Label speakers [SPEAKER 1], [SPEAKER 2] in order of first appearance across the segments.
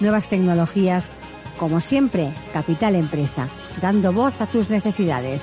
[SPEAKER 1] nuevas tecnologías. Como siempre, Capital Empresa, dando voz a tus necesidades.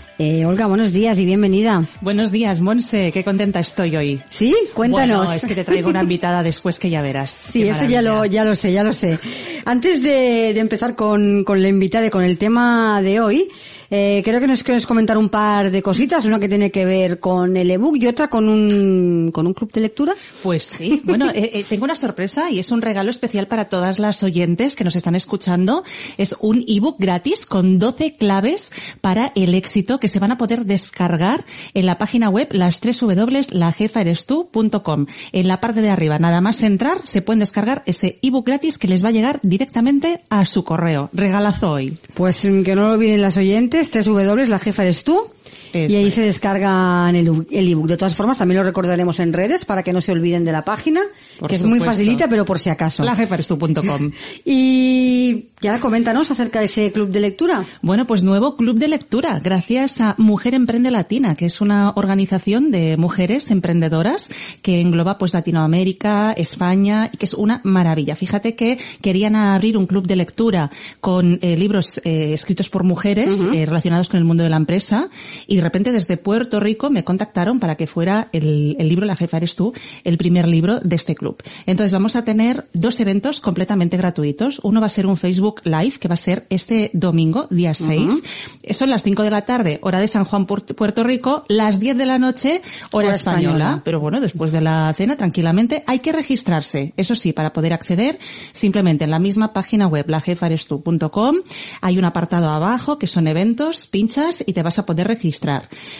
[SPEAKER 1] Eh, Olga, buenos días y bienvenida.
[SPEAKER 2] Buenos días, Monse, qué contenta estoy hoy.
[SPEAKER 1] ¿Sí? Cuéntanos.
[SPEAKER 2] Bueno, es que te traigo una invitada después que ya verás.
[SPEAKER 1] Sí, eso ya lo, ya lo sé, ya lo sé. Antes de, de empezar con, con la invitada y con el tema de hoy, eh, creo que nos quieres comentar un par de cositas, una que tiene que ver con el ebook y otra con un, con un club de lectura.
[SPEAKER 2] Pues sí, bueno, eh, eh, tengo una sorpresa y es un regalo especial para todas las oyentes que nos están escuchando. Es un ebook gratis con 12 claves para el éxito que se van a poder descargar en la página web las tres www.lajefaerestu.com. En la parte de arriba, nada más entrar, se pueden descargar ese ebook gratis que les va a llegar directamente a su correo. Regalazo hoy.
[SPEAKER 1] Pues que no lo olviden las oyentes, www, la jefa eres tú.
[SPEAKER 2] Eso
[SPEAKER 1] y ahí
[SPEAKER 2] es.
[SPEAKER 1] se descargan el el ebook. De todas formas, también lo recordaremos en redes para que no se olviden de la página,
[SPEAKER 2] Por
[SPEAKER 1] que es muy facilita, pero por si acaso.
[SPEAKER 2] Lajefaerestu.com.
[SPEAKER 1] Y ya coméntanos acerca de ese club de lectura.
[SPEAKER 2] Bueno, pues nuevo club de lectura, gracias a Mujer Emprende Latina, que es una organización de mujeres emprendedoras que engloba pues Latinoamérica, España y que es una maravilla. Fíjate que querían abrir un club de lectura con eh, libros eh, escritos por mujeres eh, relacionados con el mundo de la empresa y de repente desde Puerto Rico me contactaron para que fuera el, el libro La jefa eres tú, el primer libro de este club. Entonces vamos a tener dos eventos completamente gratuitos. Uno va a ser un Facebook Live que va a ser este domingo, día 6. Son las 5 de la tarde, hora de San Juan, Puert- Puerto Rico, las 10 de la noche, hora,
[SPEAKER 1] Hora
[SPEAKER 2] española.
[SPEAKER 1] española.
[SPEAKER 2] Pero bueno, después de la cena, tranquilamente, hay que registrarse. Eso sí, para poder acceder, simplemente en la misma página web, lajefarestu.com, hay un apartado abajo que son eventos, pinchas y te vas a poder registrar.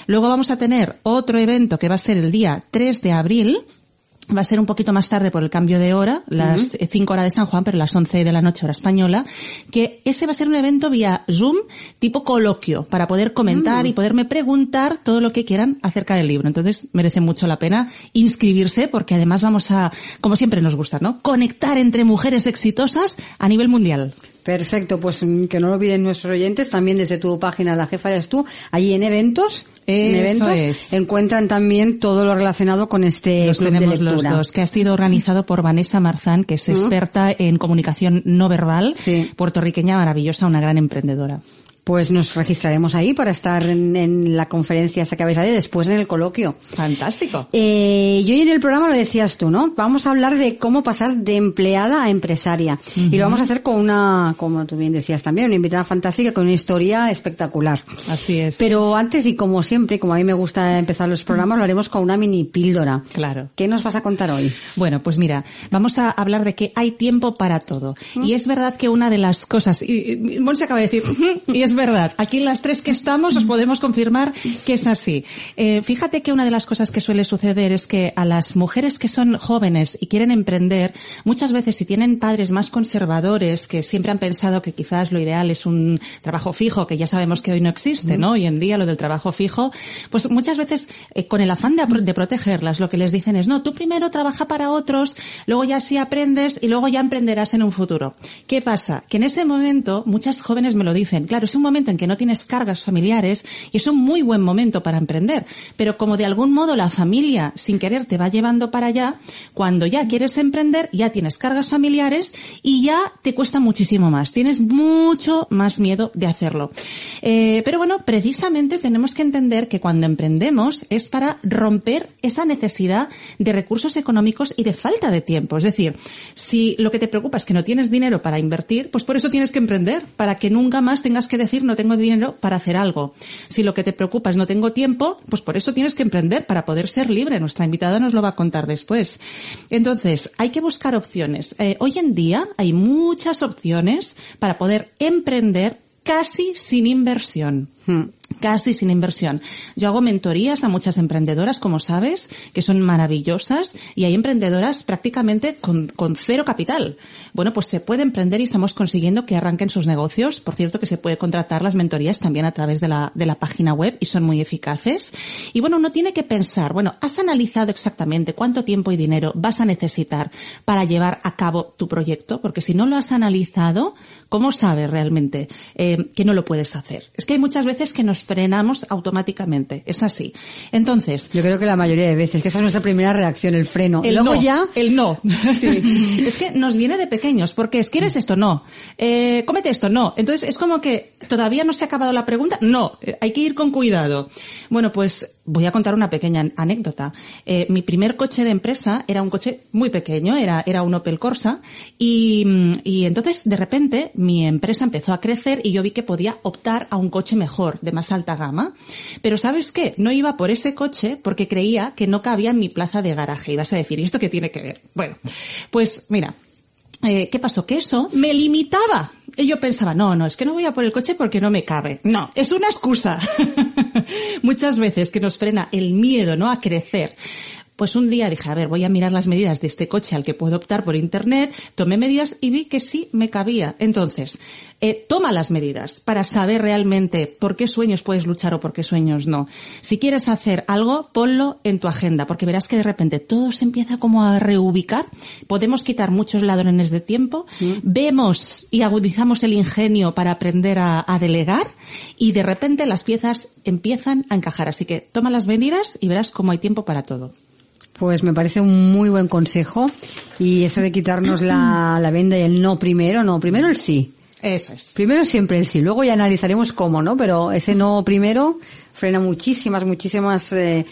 [SPEAKER 2] Luego vamos a tener otro evento que va a ser el día 3 de abril, Va a ser un poquito más tarde por el cambio de hora, las 5 horas de San Juan, pero las 11 de la noche hora española, que ese va a ser un evento vía Zoom tipo coloquio, para poder comentar y poderme preguntar todo lo que quieran acerca del libro. Entonces merece mucho la pena inscribirse porque además vamos a, como siempre nos gusta, ¿no? Conectar entre mujeres exitosas a nivel mundial.
[SPEAKER 1] Perfecto, pues mm, que no lo olviden nuestros oyentes, también desde tu página La Jefa eres tú, allí en eventos, en eventos
[SPEAKER 2] es.
[SPEAKER 1] encuentran también todo lo relacionado con este
[SPEAKER 2] Los
[SPEAKER 1] club
[SPEAKER 2] tenemos
[SPEAKER 1] de
[SPEAKER 2] los dos, que ha sido organizado por Vanessa Marzán, que es experta en comunicación no verbal,
[SPEAKER 1] Sí.
[SPEAKER 2] puertorriqueña maravillosa, una gran emprendedora.
[SPEAKER 1] Pues nos registraremos ahí para estar en, en la conferencia esa que vais a ir después en el coloquio.
[SPEAKER 2] Fantástico.
[SPEAKER 1] Eh, y hoy en el programa lo decías tú, ¿no? Vamos a hablar de cómo pasar de empleada a empresaria. Y lo vamos a hacer con una, como tú bien decías también, una invitada fantástica con una historia espectacular.
[SPEAKER 2] Así es.
[SPEAKER 1] Pero antes y como siempre, como a mí me gusta empezar los programas, lo haremos con una mini píldora.
[SPEAKER 2] Claro.
[SPEAKER 1] ¿Qué nos vas a contar hoy?
[SPEAKER 2] Bueno, pues mira, vamos a hablar de que hay tiempo para todo. Y es verdad que una de las cosas, y, y Monse acaba de decir, y es Es verdad. Aquí las tres que estamos os podemos confirmar que es así. Eh, fíjate que una de las cosas que suele suceder es que a las mujeres que son jóvenes y quieren emprender, muchas veces si tienen padres más conservadores que siempre han pensado que quizás lo ideal es un trabajo fijo, que ya sabemos que hoy no existe, ¿no? Hoy en día lo del trabajo fijo, pues muchas veces eh, con el afán de, protegerlas, lo que les dicen es, no, tú primero trabaja para otros, luego ya sí aprendes y luego ya emprenderás en un futuro. ¿Qué pasa? Que en ese momento, muchas jóvenes me lo dicen, claro, es un momento en que no tienes cargas familiares y es un muy buen momento para emprender, pero como de algún modo la familia sin querer te va llevando para allá, cuando ya quieres emprender ya tienes cargas familiares y ya te cuesta muchísimo más, tienes mucho más miedo de hacerlo. Eh, pero bueno, precisamente tenemos que entender que cuando emprendemos es para romper esa necesidad de recursos económicos y de falta de tiempo. Es decir, si lo que te preocupa es que no tienes dinero para invertir, pues por eso tienes que emprender, para que nunca más tengas que no tengo dinero para hacer algo. Si lo que te preocupa es no tengo tiempo, pues por eso tienes que emprender, para poder ser libre. Nuestra invitada nos lo va a contar después. Entonces, hay que buscar opciones. Eh, hoy en día hay muchas opciones para poder emprender casi sin inversión. Hmm casi sin inversión. Yo hago mentorías a muchas emprendedoras, como sabes, que son maravillosas y hay emprendedoras prácticamente con, con, cero capital. Bueno, pues se puede emprender y estamos consiguiendo que arranquen sus negocios. Por cierto, que se puede contratar las mentorías también a través de la, de la página web y son muy eficaces. Y bueno, uno tiene que pensar, bueno, ¿has analizado exactamente cuánto tiempo y dinero vas a necesitar para llevar a cabo tu proyecto? Porque si no lo has analizado, ¿cómo sabes realmente eh, que no lo puedes hacer? Es que hay muchas veces que nos frenamos automáticamente. Es así. Entonces.
[SPEAKER 1] Yo creo que la mayoría de veces, que esa es nuestra primera reacción, el freno.
[SPEAKER 2] El
[SPEAKER 1] Luego
[SPEAKER 2] no,
[SPEAKER 1] ya.
[SPEAKER 2] El no. Sí. es que nos viene de pequeños, porque es, ¿quieres esto? No. Eh, cómete esto? No. Entonces es como que todavía no se ha acabado la pregunta. No. Eh, hay que ir con cuidado. Bueno, pues voy a contar una pequeña anécdota. Eh, mi primer coche de empresa era un coche muy pequeño, era, un Opel Corsa, y, y entonces de repente mi empresa empezó a crecer y yo vi que podía optar a un coche mejor, de más alta gama. Pero ¿sabes qué? No iba por ese coche porque creía que no cabía en mi plaza de garaje. Y vas a decir, ¿y esto qué tiene que ver? Bueno, pues mira, eh, ¿qué pasó? Que eso me limitaba. Y yo pensaba, no, no, es que no voy a por el coche porque no me cabe. No, es una excusa. Muchas veces que nos frena el miedo, ¿no? A crecer. Pues un día dije, a ver, voy a mirar las medidas de este coche al que puedo optar por internet, tomé medidas y vi que sí me cabía. Entonces, eh, toma las medidas para saber realmente por qué sueños puedes luchar o por qué sueños no. Si quieres hacer algo, ponlo en tu agenda, porque verás que de repente todo se empieza como a reubicar. Podemos quitar muchos ladrones de tiempo, mm. vemos y agudizamos el ingenio para aprender a, a delegar y de repente las piezas empiezan a encajar. Así que toma las medidas y verás cómo hay tiempo para todo.
[SPEAKER 1] Pues me parece un muy buen consejo y eso de quitarnos la, la venda y el no primero, no, primero el sí.
[SPEAKER 2] Eso es.
[SPEAKER 1] Primero siempre el sí, luego ya analizaremos cómo, ¿no? Pero ese no primero frena muchísimas, muchísimas eh,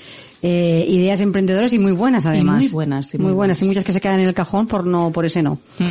[SPEAKER 1] eh, ideas emprendedoras y muy buenas además.
[SPEAKER 2] muy buenas,
[SPEAKER 1] muy, buenas. Y muchas que se quedan en el cajón por no, por ese no. Mm.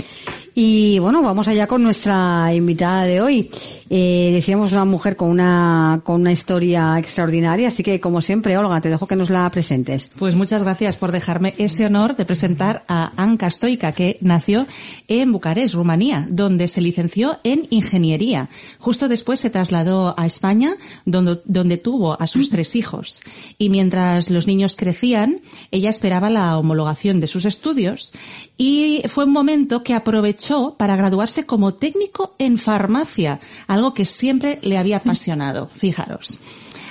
[SPEAKER 1] Y bueno, vamos allá con nuestra invitada de hoy. Eh, decíamos una mujer con una, con una historia extraordinaria, así que como siempre, Olga, te dejo que nos la presentes.
[SPEAKER 2] Pues muchas gracias por dejarme ese honor de presentar a Anka Stoica, que nació en Bucarest, Rumanía, donde se licenció en ingeniería. Justo después se trasladó a España, donde, donde tuvo a sus tres hijos. Y mientras los niños crecían, ella esperaba la homologación de sus estudios y fue un momento que aprovechó para graduarse como técnico en farmacia, algo que siempre le había apasionado, fijaros.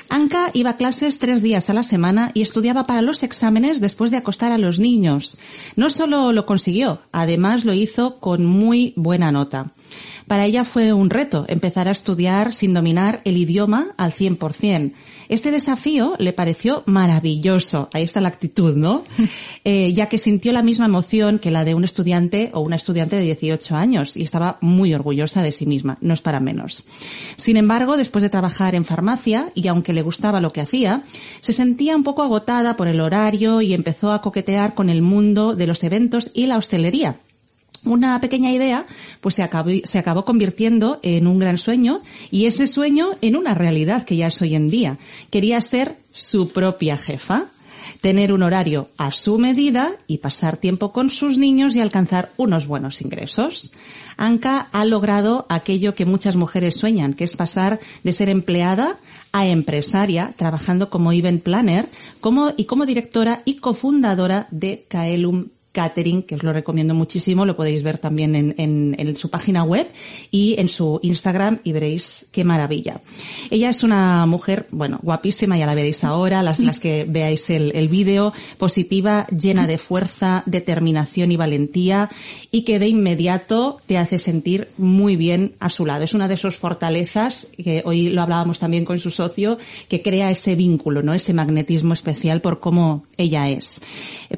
[SPEAKER 2] Anka iba a clases tres días a la semana y estudiaba para los exámenes después de acostar a los niños. No solo lo consiguió, además lo hizo con muy buena nota. Para ella fue un reto empezar a estudiar sin dominar el idioma al 100%. Este desafío le pareció maravilloso. Ahí está la actitud, ¿no? Eh, ya que sintió la misma emoción que la de un estudiante o una estudiante de 18 años y estaba muy orgullosa de sí misma. No es para menos. Sin embargo, después de trabajar en farmacia y aunque le gustaba lo que hacía, se sentía un poco agotada por el horario y empezó a coquetear con el mundo de los eventos y la hostelería una pequeña idea, pues se acabó, se acabó convirtiendo en un gran sueño y ese sueño en una realidad que ya es hoy en día. Quería ser su propia jefa. tener un horario a su medida y pasar tiempo con sus niños y alcanzar unos buenos ingresos. Anka ha logrado aquello que muchas mujeres sueñan, que es pasar de ser empleada a empresaria, trabajando como event planner como, y como directora y cofundadora de Kaelum catering, que os lo recomiendo muchísimo, lo podéis ver también en, su página web y en su Instagram y veréis qué maravilla. Ella es una mujer, bueno, guapísima, ya la veréis ahora, las, que veáis el, el vídeo, positiva, llena de fuerza, determinación y valentía y que de inmediato te hace sentir muy bien a su lado. Es una de sus fortalezas, que hoy lo hablábamos también con su socio, que crea ese vínculo, ¿no? Ese magnetismo especial por cómo ella es.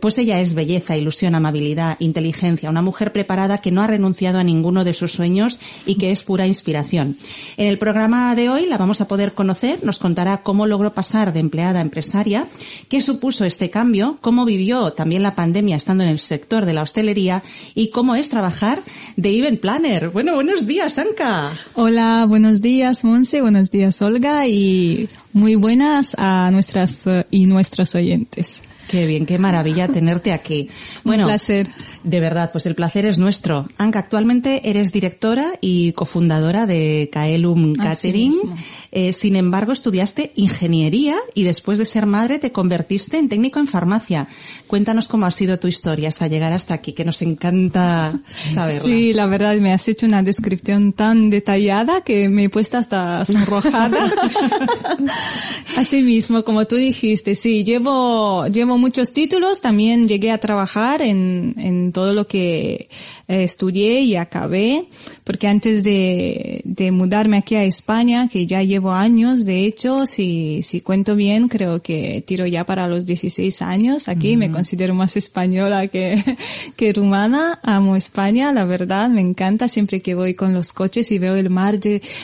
[SPEAKER 2] Pues ella es belleza, ilusión, amabilidad, inteligencia, una mujer preparada que no ha renunciado a ninguno de sus sueños y que es pura inspiración. En el programa de hoy la vamos a poder conocer, nos contará cómo logró pasar de empleada a empresaria, qué supuso este cambio, cómo vivió también la pandemia estando en el sector de la hostelería y cómo es trabajar de event planner. Bueno, buenos días, Anka.
[SPEAKER 3] Hola, buenos días, Monse, buenos días, Olga, y muy buenas a nuestras eh, y nuestros oyentes.
[SPEAKER 2] Qué bien, qué maravilla tenerte aquí.
[SPEAKER 3] Bueno, Un placer.
[SPEAKER 2] De verdad, pues el placer es nuestro. Anka, actualmente eres directora y cofundadora de Kaelum Catering. Eh, sin embargo, estudiaste ingeniería y después de ser madre te convertiste en técnico en farmacia. Cuéntanos cómo ha sido tu historia hasta llegar hasta aquí, que nos encanta saberla.
[SPEAKER 3] Sí, la verdad me has hecho una descripción tan detallada que me he puesto hasta sonrojada. Así mismo, como tú dijiste, sí, llevo, llevo muchos títulos, también llegué a trabajar en, en todo lo que eh, estudié y acabé, porque antes de, de mudarme aquí a España, que ya llevo años, de hecho, si, si cuento bien, creo que tiro ya para los 16 años. Aquí, me considero más española que, que rumana, amo España, la verdad, me encanta. Siempre que voy con los coches y veo el mar,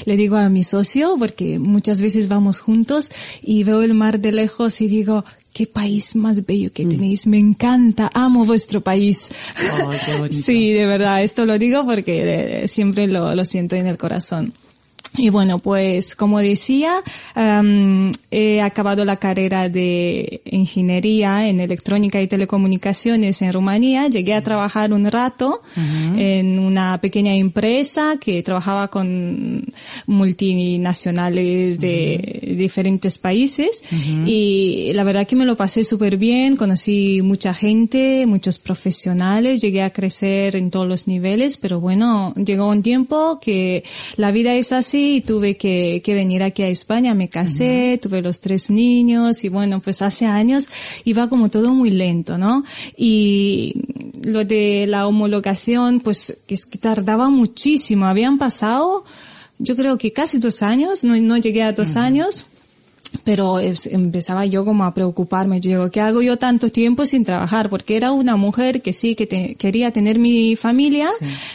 [SPEAKER 3] le digo a mi socio, porque muchas veces vamos juntos y veo el mar de lejos y digo, qué país más bello que mm. tenéis, me encanta, amo vuestro país. Oh, sí, de verdad, esto lo digo porque siempre lo, lo siento en el corazón. Y bueno, pues como decía, he acabado la carrera de ingeniería en electrónica y telecomunicaciones en Rumanía. Llegué a trabajar un rato en una pequeña empresa que trabajaba con multinacionales de diferentes países. Y la verdad que me lo pasé súper bien, conocí mucha gente, muchos profesionales, llegué a crecer en todos los niveles, pero bueno, llegó un tiempo que la vida es así tuve que, que venir aquí a España, me casé, tuve los tres niños y bueno, pues hace años iba como todo muy lento, ¿no? Y lo de la homologación, pues es que tardaba muchísimo, habían pasado yo creo que casi dos años, no, no llegué a dos años, pero empezaba yo como a preocuparme. Yo digo, ¿qué hago yo tanto tiempo sin trabajar? Porque era una mujer que sí, que quería tener mi familia,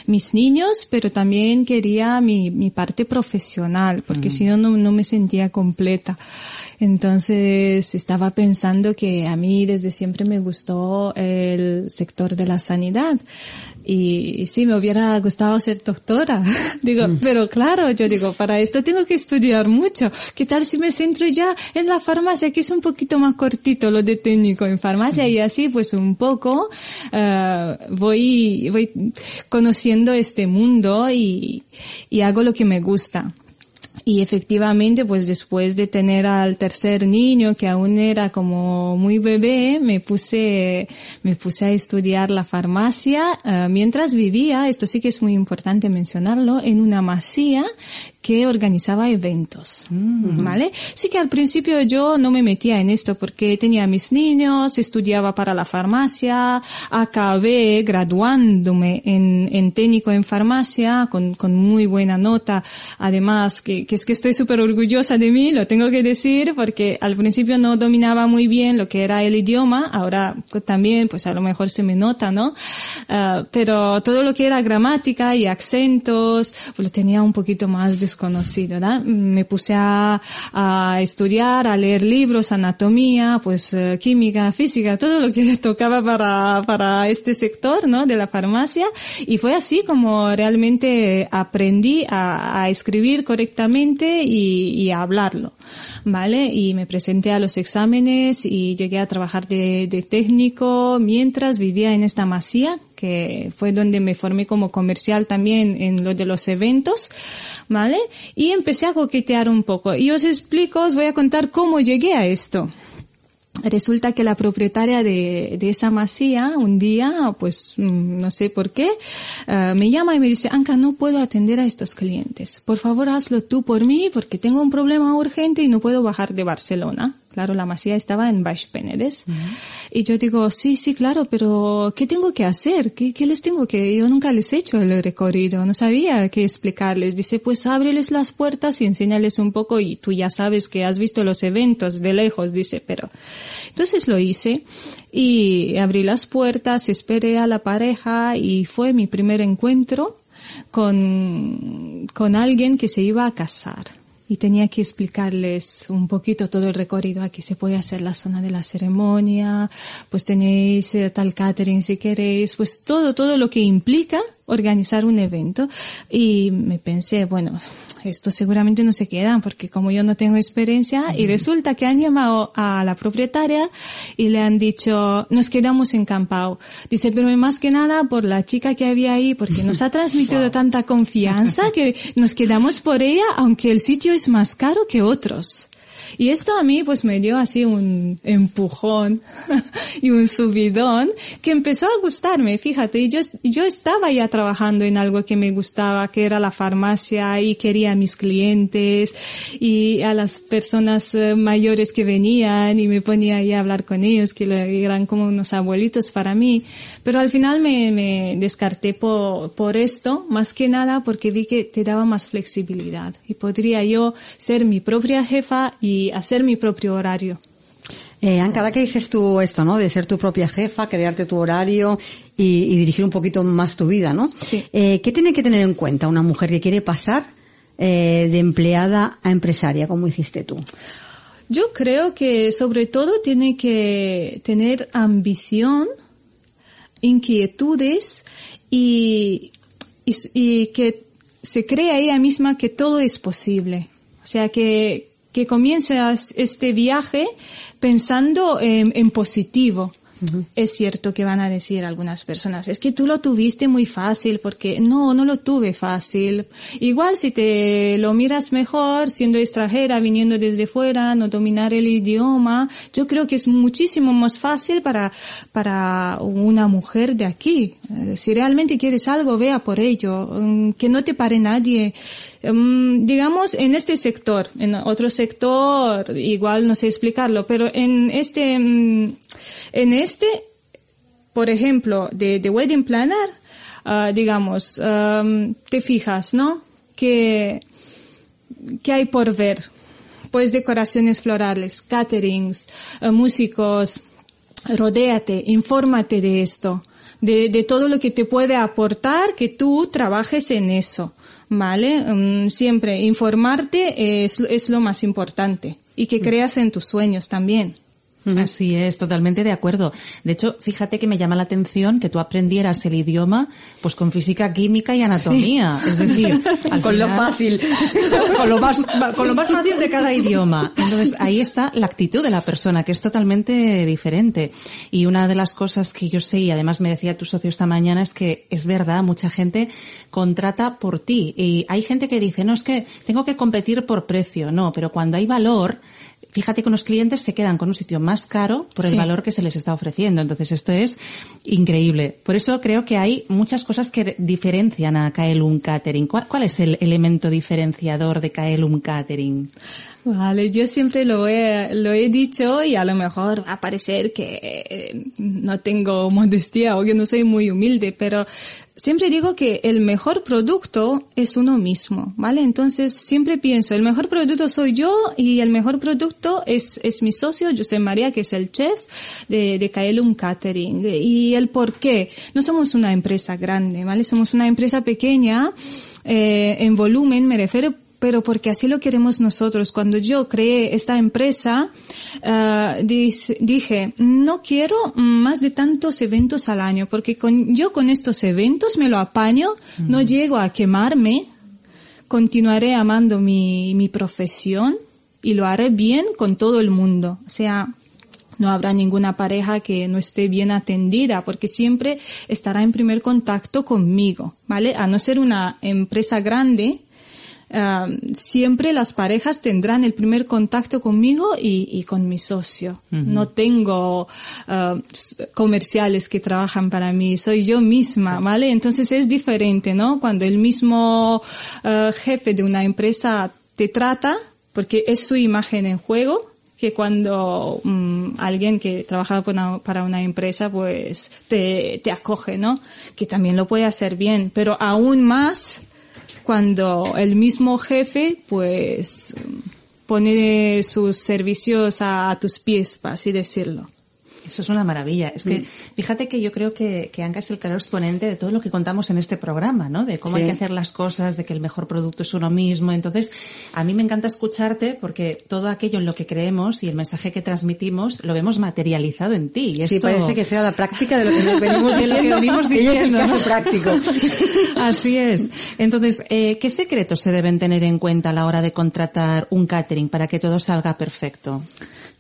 [SPEAKER 3] mis niños, pero también quería mi, mi parte profesional, porque mm. si no, no me sentía completa. Entonces estaba pensando que a mí desde siempre me gustó el sector de la sanidad y, sí, me hubiera gustado ser doctora. digo, mm. pero claro, yo digo, para esto tengo que estudiar mucho. ¿Qué tal si me centro ya en la farmacia, que es un poquito más cortito lo de técnico en farmacia? Y así, pues un poco, uh, voy, voy conociendo este mundo y, y hago lo que me gusta. Y efectivamente, pues después de tener al tercer niño, que aún era como muy bebé, me puse, me puse a estudiar la farmacia uh, mientras vivía, esto sí que es muy importante mencionarlo, en una masía que organizaba eventos, mm. ¿vale? Sí que al principio yo no me metía en esto porque tenía mis niños, estudiaba para la farmacia, acabé graduándome en, en técnico en farmacia con, con muy buena nota, además que, que es que estoy súper orgullosa de mí, lo tengo que decir, porque al principio no dominaba muy bien lo que era el idioma, ahora también pues a lo mejor se me nota, ¿no? Uh, pero todo lo que era gramática y acentos, pues lo tenía un poquito más de desconocido. Me puse a, estudiar, a leer libros, anatomía, pues eh, química, física, todo lo que tocaba para, para este sector, ¿no? De la farmacia. Y fue así como realmente aprendí a, escribir correctamente y, hablarlo, ¿vale? Y me presenté a los exámenes y llegué a trabajar de, de técnico mientras vivía en esta masía que fue donde me formé como comercial también en lo de los eventos, ¿vale? Y empecé a coquetear un poco. Y os explico, os voy a contar cómo llegué a esto. Resulta que la propietaria de, de esa masía un día, pues mm, no sé por qué, uh, me llama y me dice, Anka, no puedo atender a estos clientes. Por favor, hazlo tú por mí porque tengo un problema urgente y no puedo bajar de Barcelona. Claro, la masía estaba en Baix Penedes. Uh -huh. Y yo digo, sí, sí, claro, pero ¿qué tengo que hacer? ¿Qué, ¿Qué, les tengo que...? Yo nunca les he hecho el recorrido, no sabía qué explicarles. Dice, pues ábreles las puertas y enséñales un poco y tú ya sabes que has visto los eventos de lejos, dice, pero... Entonces lo hice y abrí las puertas, esperé a la pareja y fue mi primer encuentro con, con alguien que se iba a casar y tenía que explicarles un poquito todo el recorrido. Aquí se puede hacer la zona de la ceremonia, pues tenéis tal catering si queréis, pues todo, todo lo que implica organizar un evento. Y me pensé, bueno, esto seguramente no se queda porque como yo no tengo experiencia y resulta que han llamado a la propietaria y le han dicho, nos quedamos en Campao. Dice, pero más que nada por la chica que había ahí porque nos ha transmitido wow. tanta confianza que nos quedamos por ella aunque el sitio es más caro que otros. Y esto a mí pues me dio así un empujón y un subidón que empezó a gustarme, fíjate, y yo, yo estaba ya trabajando en algo que me gustaba, que era la farmacia y quería a mis clientes y a las personas mayores que venían y me ponía ahí a hablar con ellos, que eran como unos abuelitos para mí, pero al final me, me descarté por, por esto, más que nada porque vi que te daba más flexibilidad. Y podría yo ser mi propia jefa y hacer mi propio horario.
[SPEAKER 1] Eh, que dices tú esto, ¿no? De ser tu propia jefa, crearte tu horario y, y dirigir un poquito más tu vida, ¿no?
[SPEAKER 3] Sí.
[SPEAKER 1] Eh, ¿Qué tiene que tener en cuenta una mujer que quiere pasar eh, de empleada a empresaria, como hiciste tú?
[SPEAKER 3] Yo creo que sobre todo tiene que tener ambición, inquietudes y, y, y que se crea ella misma que todo es posible. O sea, que, que comiences este viaje pensando en, en positivo. Uh -huh. Es cierto que van a decir algunas personas, es que tú lo tuviste muy fácil, porque no, no lo tuve fácil. Igual si te lo miras mejor, siendo extranjera, viniendo desde fuera, no dominar el idioma, yo creo que es muchísimo más fácil para, para una mujer de aquí. Si realmente quieres algo, vea por ello, mm, que no te pare nadie. Um, digamos, en este sector, en otro sector, igual no sé explicarlo, pero en este, um, en este, por ejemplo, de, de Wedding Planner, uh, digamos, um, te fijas, ¿no? Que, que hay por ver. Pues decoraciones florales, caterings, uh, músicos, rodéate, infórmate de esto, de, de todo lo que te puede aportar que tú trabajes en eso. ¿Vale? Um, siempre informarte es, es lo más importante y que creas en tus sueños también.
[SPEAKER 2] Así es, totalmente de acuerdo. De hecho, fíjate que me llama la atención que tú aprendieras el idioma pues con física, química y anatomía. Sí. Es decir,
[SPEAKER 1] con final, lo fácil.
[SPEAKER 2] con lo más, con lo más fácil de cada idioma. Entonces, ahí está la actitud de la persona, que es totalmente diferente. Y una de las cosas que yo sé, y además me decía tu socio esta mañana, es que es verdad, mucha gente contrata por ti. Y hay gente que dice, no, es que tengo que competir por precio. No, pero cuando hay valor, fíjate que los clientes se quedan con un sitio más caro por el sí. valor que se les está ofreciendo. Entonces esto es increíble. Por eso creo que hay muchas cosas que diferencian a Kaelum Catering. ¿Cuál, cuál es el elemento diferenciador de Kaelum Catering?
[SPEAKER 3] Vale, yo siempre lo he, lo he dicho y a lo mejor va a parecer que eh, no tengo modestia o que no soy muy humilde, pero siempre digo que el mejor producto es uno mismo, ¿vale? Entonces siempre pienso, el mejor producto soy yo y el mejor producto es, es mi socio, José María, que es el chef de, de Kaelum Catering. Y el por qué. No somos una empresa grande, ¿vale? Somos una empresa pequeña, eh, en volumen, me refiero pero porque así lo queremos nosotros. Cuando yo creé esta empresa, uh, dije, no quiero más de tantos eventos al año, porque con, yo con estos eventos me lo apaño, no llego a quemarme, continuaré amando mi, mi profesión y lo haré bien con todo el mundo. O sea, no habrá ninguna pareja que no esté bien atendida porque siempre estará en primer contacto conmigo, ¿vale? A no ser una empresa grande, Uh, siempre las parejas tendrán el primer contacto conmigo y, y con mi socio. No tengo uh, comerciales que trabajan para mí, soy yo misma, ¿vale? Entonces es diferente, ¿no? Cuando el mismo uh, jefe de una empresa te trata, porque es su imagen en juego, que cuando um, alguien que trabaja para una empresa pues te, te acoge, ¿no? Que también lo puede hacer bien, pero aún más cuando el mismo jefe pues pone sus servicios a, tus pies, para así decirlo.
[SPEAKER 2] Eso es una maravilla. Es que, fíjate que yo creo que, que Anka es el claro exponente de todo lo que contamos en este programa, ¿no? De cómo hay que hacer las cosas, de que el mejor producto es uno mismo. Entonces, a mí me encanta escucharte porque todo aquello en lo que creemos y el mensaje que transmitimos lo vemos materializado en ti. Y esto...
[SPEAKER 1] Sí, parece que sea la práctica de lo que nos venimos diciendo. de lo que venimos diciendo. es el caso práctico.
[SPEAKER 2] Así es. Entonces, eh, ¿qué secretos se deben tener en cuenta a la hora de contratar un catering para que todo salga perfecto?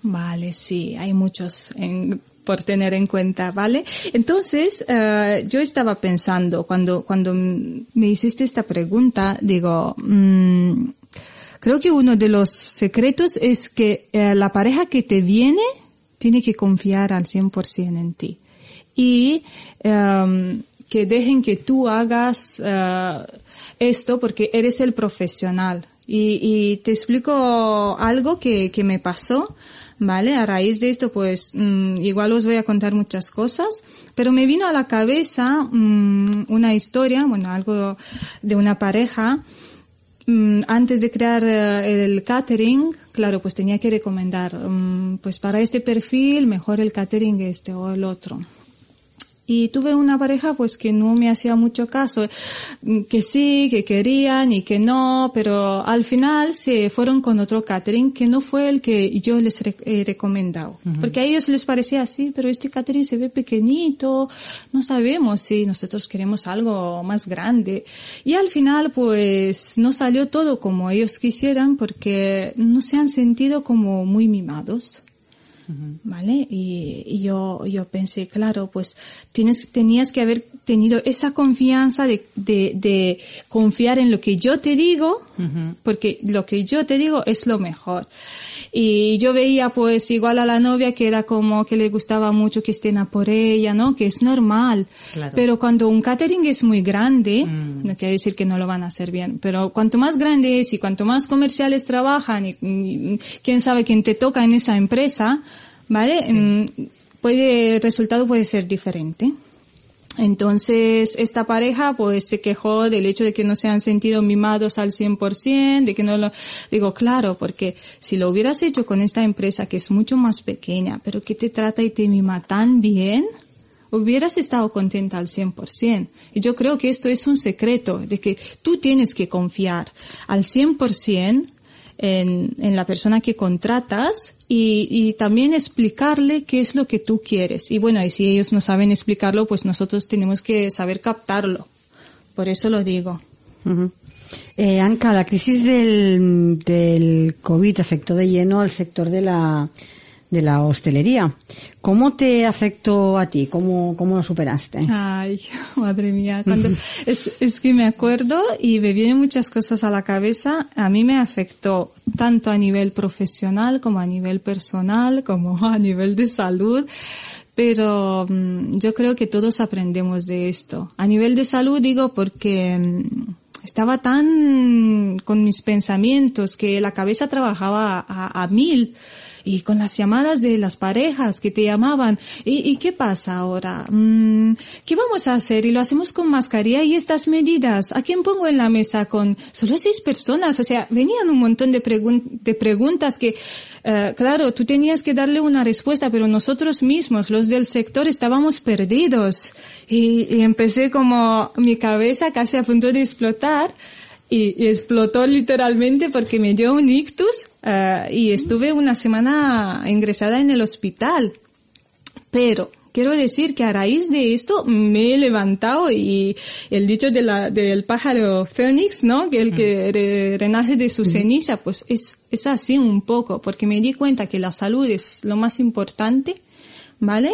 [SPEAKER 3] Vale, sí, hay muchos en, por tener en cuenta, ¿vale? Entonces, uh, yo estaba pensando, cuando, cuando me hiciste esta pregunta, digo, mmm, creo que uno de los secretos es que uh, la pareja que te viene tiene que confiar al 100% en ti. Y um, que dejen que tú hagas uh, esto porque eres el profesional. Y, y te explico algo que, que me pasó. ¿Vale? A raíz de esto, pues, mmm, igual os voy a contar muchas cosas, pero me vino a la cabeza mmm, una historia, bueno, algo de una pareja. Mmm, antes de crear uh, el catering, claro, pues tenía que recomendar, pues para este perfil, mejor el catering este o el otro y tuve una pareja pues que no me hacía mucho caso, que sí, que querían y que no, pero al final se fueron con otro catering que no fue el que yo les he recomendado. Porque a ellos les parecía así, pero este catering se ve pequeñito, no sabemos si nosotros queremos algo más grande. Y al final pues no salió todo como ellos quisieran porque no se han sentido como muy mimados. ¿Vale? Y, y, yo, yo pensé, claro, pues tienes, tenías que haber tenido esa confianza de, de, de confiar en lo que yo te digo, porque lo que yo te digo es lo mejor. Y yo veía pues igual a la novia que era como que le gustaba mucho que estén a por ella, ¿no? Que es normal. Claro. Pero cuando un catering es muy grande, mm. no quiere decir que no lo van a hacer bien, pero cuanto más grande es y cuanto más comerciales trabajan y, y quién sabe quién te toca en esa empresa, ¿vale? Sí. Mm, puede, el resultado puede ser diferente. Entonces, esta pareja pues se quejó del hecho de que no se han sentido mimados al 100%, de que no lo... Digo, claro, porque si lo hubieras hecho con esta empresa que es mucho más pequeña, pero que te trata y te mima tan bien, hubieras estado contenta al 100%. Y yo creo que esto es un secreto, de que tú tienes que confiar al 100% en, en la persona que contratas y, y, también explicarle qué es lo que tú quieres. Y bueno, y si ellos no saben explicarlo, pues nosotros tenemos que saber captarlo. Por eso lo digo.
[SPEAKER 1] Uh la crisis del, del COVID afectó de lleno al sector de la, de la hostelería. ¿Cómo te afectó a ti? ¿Cómo, cómo lo superaste?
[SPEAKER 3] Ay, madre mía. Cuando, es, es que me acuerdo y me vienen muchas cosas a la cabeza. A mí me afectó tanto a nivel profesional como a nivel personal, como a nivel de salud. Pero um, yo creo que todos aprendemos de esto. A nivel de salud digo porque um, estaba tan con mis pensamientos que la cabeza trabajaba a, a mil y con las llamadas de las parejas que te llamaban. ¿Y, qué pasa ahora? Mm, ¿Qué vamos a hacer? Y lo hacemos con mascarilla y estas medidas. ¿A quién pongo en la mesa con solo seis personas? O sea, venían un montón de, pregun de preguntas que, uh, claro, tú tenías que darle una respuesta, pero nosotros mismos, los del sector, estábamos perdidos. Y, y empecé como mi cabeza casi a punto de explotar y, explotó literalmente porque me dio un ictus eh, y estuve una semana ingresada en el hospital. Pero quiero decir que a raíz de esto me he levantado y el dicho de la, del pájaro Phoenix, ¿no? Que el que renace de su ceniza, pues es, es así un poco, porque me di cuenta que la salud es lo más importante, ¿vale?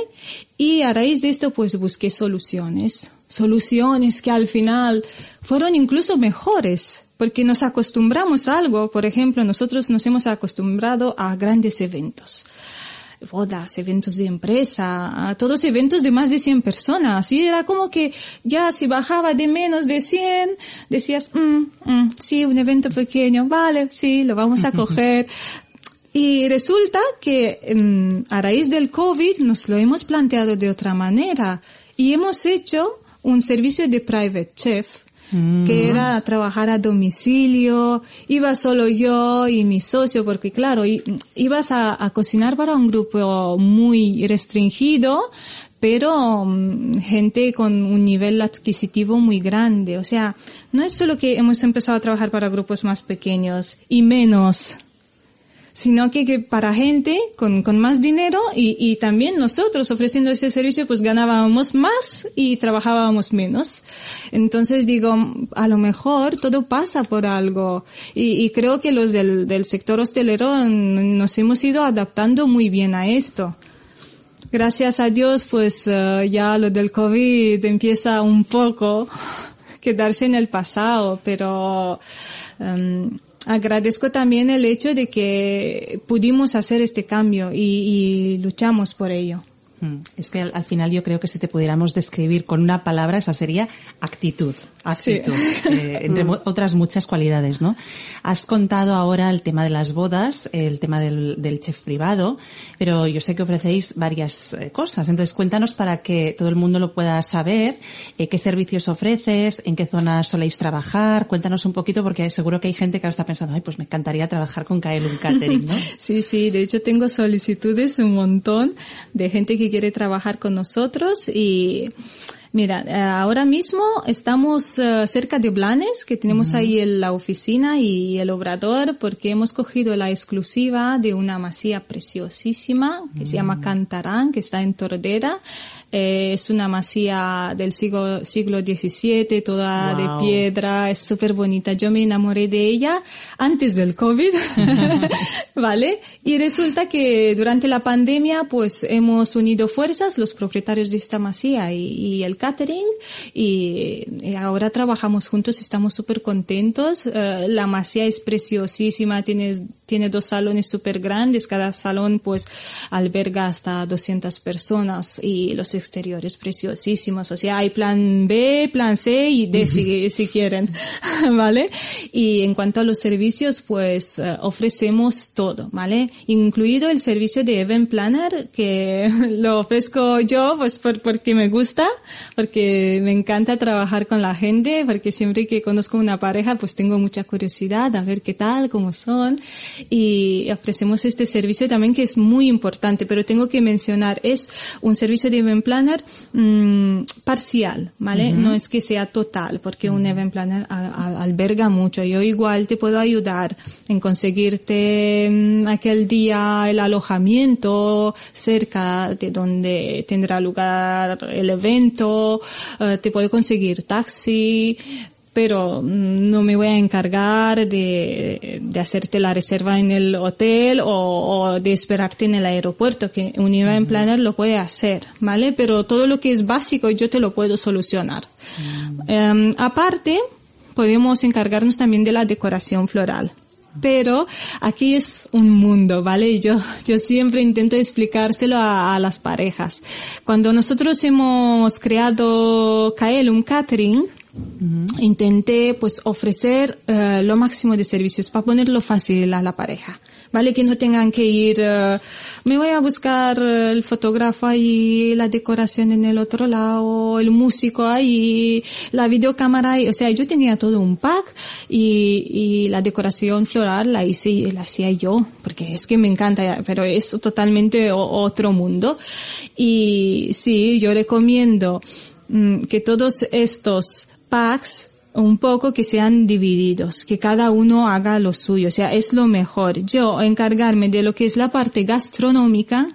[SPEAKER 3] Y a raíz de esto, pues busqué soluciones soluciones que al final fueron incluso mejores, porque nos acostumbramos a algo, por ejemplo, nosotros nos hemos acostumbrado a grandes eventos bodas, eventos de empresa, todos eventos de más de 100 personas. Y era como que ya si bajaba de menos de 100, decías, mm, mm, sí, un evento pequeño, vale, sí, lo vamos a coger. Y resulta que mm, a raíz del COVID nos lo hemos planteado de otra manera y hemos hecho un servicio de private chef que mm. era trabajar a domicilio, iba solo yo y mi socio, porque claro, ibas a, cocinar para un grupo muy restringido, pero mm, gente con un nivel adquisitivo muy grande. O sea, no es solo que hemos empezado a trabajar para grupos más pequeños y menos sino que, que para gente con, con más dinero y, y también nosotros ofreciendo ese servicio pues ganábamos más y trabajábamos menos. Entonces digo, a lo mejor todo pasa por algo y, y creo que los del, del sector hostelero nos hemos ido adaptando muy bien a esto gracias a Dios, pues uh, ya lo del COVID empieza un poco quedarse en el pasado, pero um, agradezco también el hecho de que pudimos hacer este cambio y, y luchamos por ello.
[SPEAKER 2] Mm. Es que al, final yo creo que si te pudiéramos describir con una palabra, esa sería actitud. Actitud. Eh, entre mm. otras muchas cualidades, ¿no? Has contado ahora el tema de las bodas, el tema del, chef privado, pero yo sé que ofrecéis varias eh, cosas. Entonces cuéntanos para que todo el mundo lo pueda saber, eh, qué servicios ofreces, en qué zonas soléis trabajar. Cuéntanos un poquito porque seguro que hay gente que ahora está pensando, ay, pues me encantaría trabajar con Kaelum Catering, ¿no?
[SPEAKER 3] sí, sí. De hecho tengo solicitudes un montón de gente que quiere trabajar con nosotros. Y Mira, eh, ahora mismo estamos eh, cerca de Blanes, que tenemos ahí la oficina y el obrador, porque hemos cogido la exclusiva de una masía preciosísima que se llama Cantarán, que está en Tordera. Eh, es una masía del siglo, siglo XVII, toda de piedra, es súper bonita. Yo me enamoré de ella antes del COVID, ¿vale? Y resulta que durante la pandemia, pues hemos unido fuerzas, los propietarios de esta masía y, y el catering, y, ahora trabajamos juntos, estamos súper contentos. Eh, la masía es preciosísima, tiene, tiene dos salones súper grandes, cada salón pues alberga hasta 200 personas y los exteriores preciosísimos. O sea, hay plan B, plan C y D si, si quieren, ¿vale? Y en cuanto a los servicios, pues eh, ofrecemos todo, ¿vale? Incluido el servicio de Event Planner, que lo ofrezco yo, pues por, porque me gusta, porque me encanta trabajar con la gente, porque siempre que conozco una pareja, pues tengo mucha curiosidad a ver qué tal, cómo son. Y ofrecemos este servicio también que es muy importante, pero tengo que mencionar, es un servicio de Event Planner mmm, parcial, ¿vale? No es que sea total, porque un Event Planner alberga mucho. Yo igual te puedo ayudar en conseguirte mm, aquel día el alojamiento cerca de donde tendrá lugar el evento, eh, te puedo conseguir taxi, pero mm, no me voy a encargar de, de hacerte la reserva en el hotel o, o de esperarte en el aeropuerto, que un event planner lo puede hacer, ¿vale? Pero todo lo que es básico yo te lo puedo solucionar. Em, aparte, podemos encargarnos también de la decoración floral pero aquí es un mundo, ¿vale? Yo, yo siempre intento explicárselo a, las parejas. Cuando nosotros hemos creado Kaelum Catering, Intenté pues ofrecer eh, lo máximo de servicios para ponerlo fácil a la pareja. ¿vale? Que no tengan que ir, eh, me voy a buscar el fotógrafo ahí, la decoración en el otro lado, el músico ahí, la videocámara ahí, o sea, yo tenía todo un pack y, la decoración floral la hice, la hacía yo, porque es que me encanta, pero es totalmente otro mundo. Y sí, yo recomiendo mm, que todos estos Max. Un poco que sean divididos, que cada uno haga lo suyo, o sea, es lo mejor. Yo encargarme de lo que es la parte gastronómica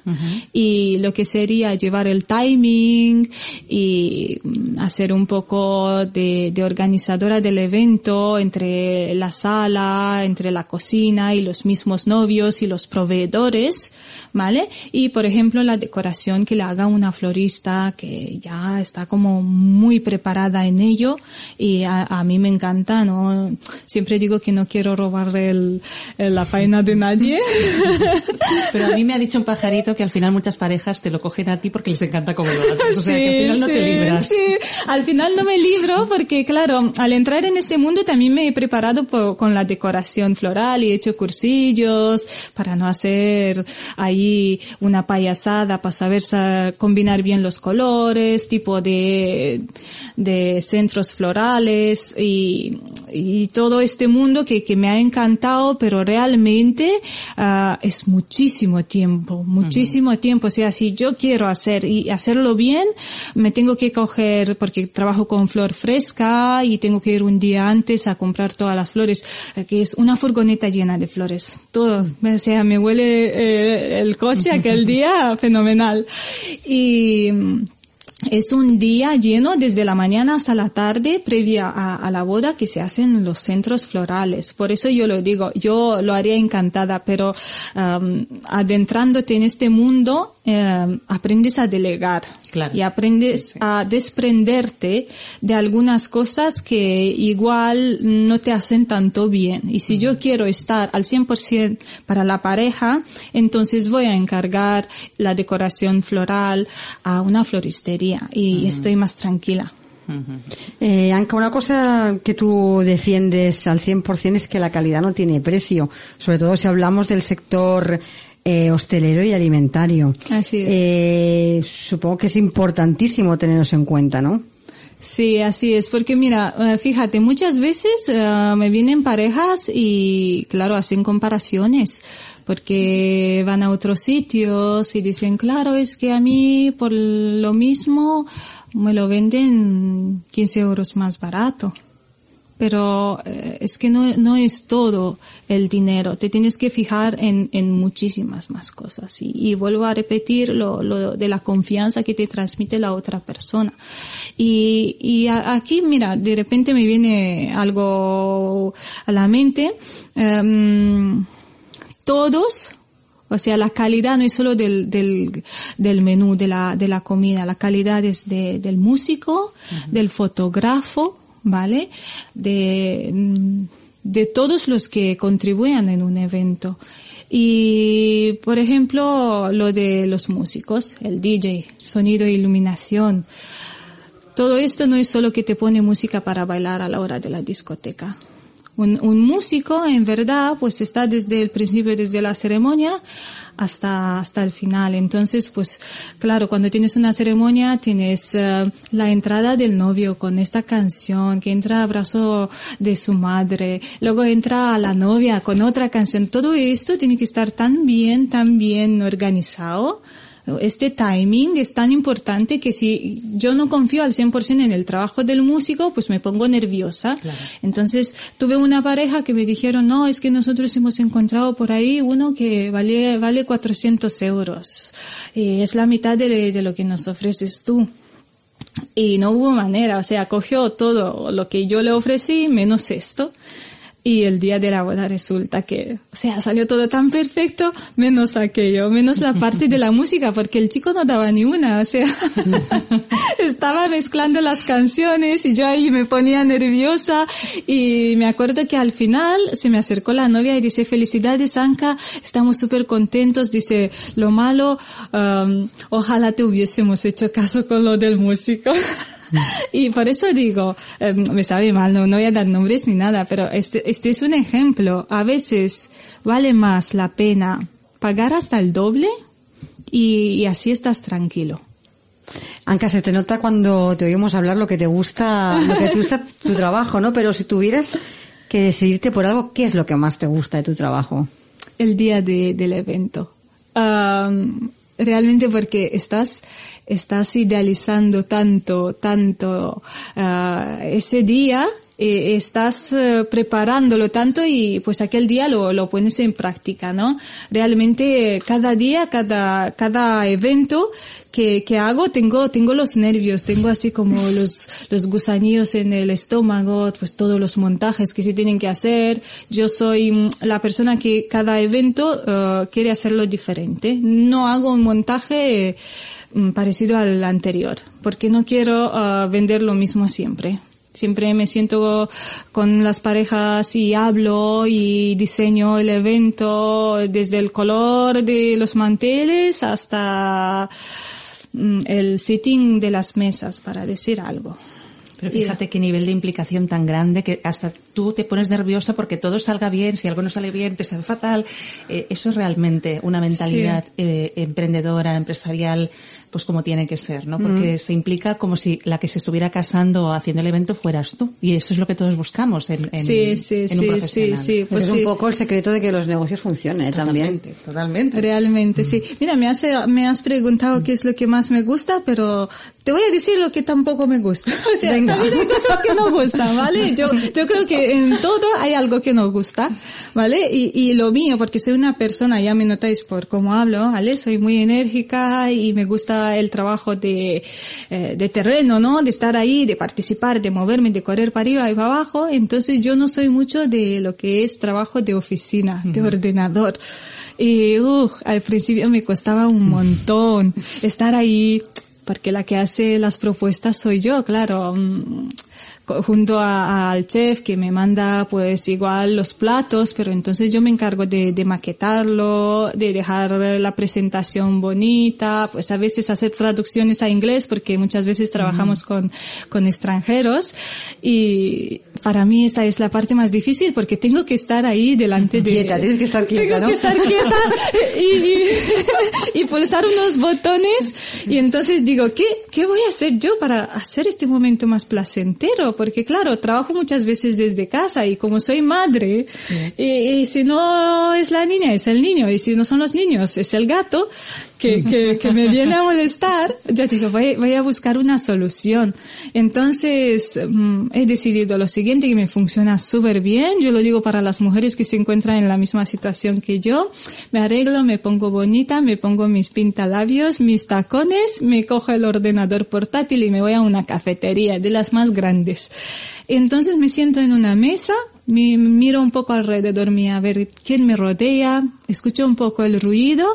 [SPEAKER 3] y lo que sería llevar el timing y hacer un poco de, de organizadora del evento entre la sala, entre la cocina y los mismos novios y los proveedores, ¿vale? Y por ejemplo la decoración que le haga una florista que ya está como muy preparada en ello y a, a mí me encanta, ¿no? Siempre digo que no quiero robar el, la faena de nadie.
[SPEAKER 2] Pero a mí me ha dicho un pajarito que al final muchas parejas te lo cogen a ti porque les encanta cómo lo haces. O sea, que al final no te libras.
[SPEAKER 3] Sí, al final no me libro porque, claro, al entrar en este mundo también me he preparado por, con la decoración floral y he hecho cursillos para no hacer ahí una payasada, para saber combinar bien los colores, tipo de, de centros florales y, y todo este mundo que, que me ha encantado, pero realmente uh, es muchísimo tiempo, muchísimo uh -huh. tiempo. O sea, si yo quiero hacer y hacerlo bien, me tengo que coger, porque trabajo con flor fresca y tengo que ir un día antes a comprar todas las flores, que es una furgoneta llena de flores. Todo, o sea, me huele eh, el coche aquel día fenomenal. Y es un día lleno desde la mañana hasta la tarde previa a, la boda que se hacen en los centros florales. Por eso yo lo digo, yo lo haría encantada, pero um, adentrándote en este mundo, eh, aprendes a delegar
[SPEAKER 2] claro.
[SPEAKER 3] y aprendes sí. a desprenderte de algunas cosas que igual no te hacen tanto bien. Y si uh -huh. yo quiero estar al 100% para la pareja, entonces voy a encargar la decoración floral a una floristería y uh -huh. estoy más tranquila.
[SPEAKER 1] Eh, Anca, una cosa que tú defiendes al 100% es que la calidad no tiene precio, sobre todo si hablamos del sector eh, hostelero y alimentario.
[SPEAKER 3] Así es.
[SPEAKER 1] Eh, supongo que es importantísimo tenerlos en cuenta, ¿no?
[SPEAKER 3] Sí, así es, porque mira, eh, fíjate, muchas veces uh, me vienen parejas y, claro, hacen comparaciones, porque van a otros sitios y dicen, claro, es que a mí por lo mismo me lo venden 15 euros más barato pero eh, es que no, no es todo el dinero, te tienes que fijar en, en muchísimas más cosas y, y vuelvo a repetir lo, lo, de la confianza que te transmite la otra persona. Y, y a, aquí, mira, de repente me viene algo a la mente, um, todos o sea, la calidad no es solo del, del, del menú, de la, de la comida, la calidad es de, del músico, uh -huh. del fotógrafo, ¿vale? De, de todos los que contribuyan en un evento. Y, por ejemplo, lo de los músicos, el DJ, sonido e iluminación. Todo esto no es solo que te pone música para bailar a la hora de la discoteca. Un, un, músico, en verdad, pues está desde el principio, desde la ceremonia hasta, hasta el final. Entonces, pues, claro, cuando tienes una ceremonia, tienes uh, la entrada del novio con esta canción, que entra abrazo de su madre, luego entra a la novia con otra canción. Todo esto tiene que estar tan bien, tan bien organizado este timing es tan importante que si yo no confío al 100% en el trabajo del músico, pues me pongo nerviosa.
[SPEAKER 2] Claro.
[SPEAKER 3] Entonces, tuve una pareja que me dijeron, no, es que nosotros hemos encontrado por ahí uno que vale, vale 400 euros. Y es la mitad de, de lo que nos ofreces tú. Y no hubo manera, o sea, cogió todo lo que yo le ofrecí menos esto. Y el día de la boda resulta que, o sea, salió todo tan perfecto, menos aquello, menos la parte de la música, porque el chico no daba ni una, o sea, estaba mezclando las canciones y yo ahí me ponía nerviosa y me acuerdo que al final se me acercó la novia y dice, felicidades Anka, estamos súper contentos, dice, lo malo, um, ojalá te hubiésemos hecho caso con lo del músico. Y por eso digo, eh, me sabe mal, no, no voy a dar nombres ni nada, pero este, este es un ejemplo. A veces vale más la pena pagar hasta el doble y, y así estás tranquilo.
[SPEAKER 1] Anka, se te nota cuando te oímos hablar lo que te gusta, lo que te gusta tu trabajo, ¿no? Pero si tuvieras que decidirte por algo, ¿qué es lo que más te gusta de tu trabajo?
[SPEAKER 3] El día de, del evento. Um, realmente porque estás estás idealizando tanto, tanto uh, ese día eh, estás eh, preparándolo tanto y pues aquel día lo, lo pones en práctica, ¿no? Realmente cada día, cada, cada evento que, que hago tengo, tengo los nervios, tengo así como los, los gusanillos en el estómago, pues todos los montajes que se tienen que hacer. Yo soy mm, la persona que cada evento eh, quiere hacerlo diferente. No hago un montaje parecido al anterior, porque no quiero eh, vender lo mismo siempre. Siempre me siento con las parejas y hablo y diseño el evento desde el color de los manteles hasta Mm, el sitting de las mesas, para decir algo.
[SPEAKER 2] Pero fíjate qué nivel de implicación tan grande que hasta tú te pones nerviosa porque todo salga bien, si algo no sale bien te sale fatal. Eh, eso es realmente una mentalidad eh, emprendedora, empresarial, pues como tiene que ser, ¿no? Porque se implica como si la que se estuviera casando o haciendo el evento fueras tú. Y eso es lo que todos buscamos en, en,
[SPEAKER 3] sí, sí,
[SPEAKER 2] en un profesional.
[SPEAKER 1] Sí, sí, pues es un poco el secreto de que los negocios funcionen ¿eh?
[SPEAKER 2] totalmente,
[SPEAKER 1] también.
[SPEAKER 2] Totalmente.
[SPEAKER 3] Realmente, sí. Mira, me, hace, me has preguntado qué es lo que más me gusta, pero te voy a decir lo que tampoco me gusta. O sea,
[SPEAKER 2] Venga.
[SPEAKER 3] también hay cosas que no gustan, ¿vale? Yo, yo creo que en todo hay algo que no gusta, ¿vale? Y, y lo mío, porque soy una persona, ya me notáis por cómo hablo, ¿vale? Soy muy enérgica y me gusta el trabajo de, eh, de terreno, ¿no? De estar ahí, de participar, de moverme, de correr para arriba y para abajo. Entonces yo no soy mucho de lo que es trabajo de oficina, de ordenador. Y, uff, al principio me costaba un montón estar ahí, porque la que hace las propuestas soy yo, claro. Junto a- al chef que me manda pues igual los platos, pero entonces yo me encargo de, de maquetarlo, de dejar la presentación bonita, pues a veces hacer traducciones a inglés porque muchas veces trabajamos con, con extranjeros y para mí esta es la parte más difícil porque tengo que estar ahí delante de...
[SPEAKER 1] Quieta, tienes que estar quieta,
[SPEAKER 3] Tengo
[SPEAKER 1] ¿no?
[SPEAKER 3] que estar quieta y, y, y pulsar unos botones y entonces digo, ¿qué, ¿qué voy a hacer yo para hacer este momento más placentero? Porque claro, trabajo muchas veces desde casa y como soy madre, y, y si no es la niña, es el niño, y si no son los niños, es el gato, que, que, que me viene a molestar, ya digo, voy, voy a buscar una solución. Entonces, mm, he decidido lo siguiente que me funciona súper bien. Yo lo digo para las mujeres que se encuentran en la misma situación que yo. Me arreglo, me pongo bonita, me pongo mis pintalabios, mis tacones, me cojo el ordenador portátil y me voy a una cafetería de las más grandes. Entonces me siento en una mesa, me miro un poco alrededor mío a ver quién me rodea, escucho un poco el ruido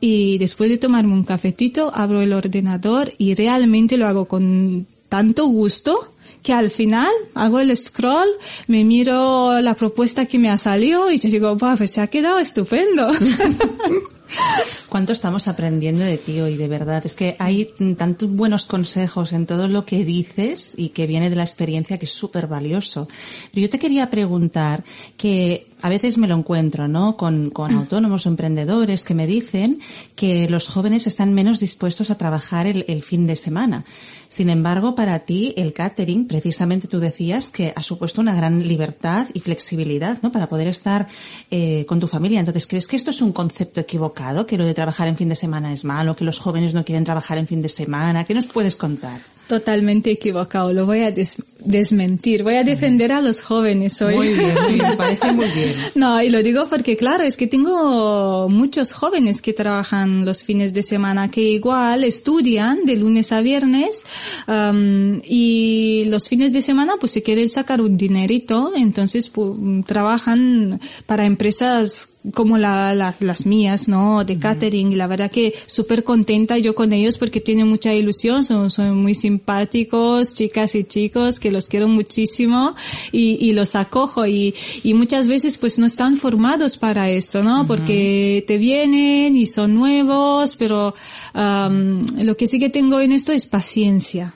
[SPEAKER 3] y después de tomarme un cafetito abro el ordenador y realmente lo hago con tanto gusto que al final hago el scroll, me miro la propuesta que me ha salido y yo digo, "Buah, pues se ha quedado estupendo.
[SPEAKER 2] ¿Cuánto estamos aprendiendo de ti hoy, de verdad? Es que hay tantos buenos consejos en todo lo que dices y que viene de la experiencia que es súper valioso. Pero yo te quería preguntar que a veces me lo encuentro, ¿no? Con, con autónomos o emprendedores que me dicen que los jóvenes están menos dispuestos a trabajar el, el fin de semana. Sin embargo, para ti el catering, precisamente tú decías que ha supuesto una gran libertad y flexibilidad, ¿no? Para poder estar eh, con tu familia. Entonces, ¿crees que esto es un concepto equivocado? Que lo de trabajar en fin de semana es malo, que los jóvenes no quieren trabajar en fin de semana. ¿Qué nos puedes contar?
[SPEAKER 3] Totalmente equivocado, lo voy a des- desmentir, voy a defender a los jóvenes hoy.
[SPEAKER 2] Muy bien, muy bien, me parece muy bien.
[SPEAKER 3] No, y lo digo porque claro, es que tengo muchos jóvenes que trabajan los fines de semana, que igual estudian de lunes a viernes am, y los fines de semana pues si quieren sacar un dinerito, entonces pu- trabajan para empresas como la, la- las mías, ¿no? De catering y la verdad que súper contenta yo con ellos porque tienen mucha ilusión, son, son muy simpáticos, chicas y chicos que los quiero muchísimo y, y los acojo y, y muchas veces pues no están formados para esto, ¿no? Porque te vienen y son nuevos, pero am, lo que sí que tengo en esto es paciencia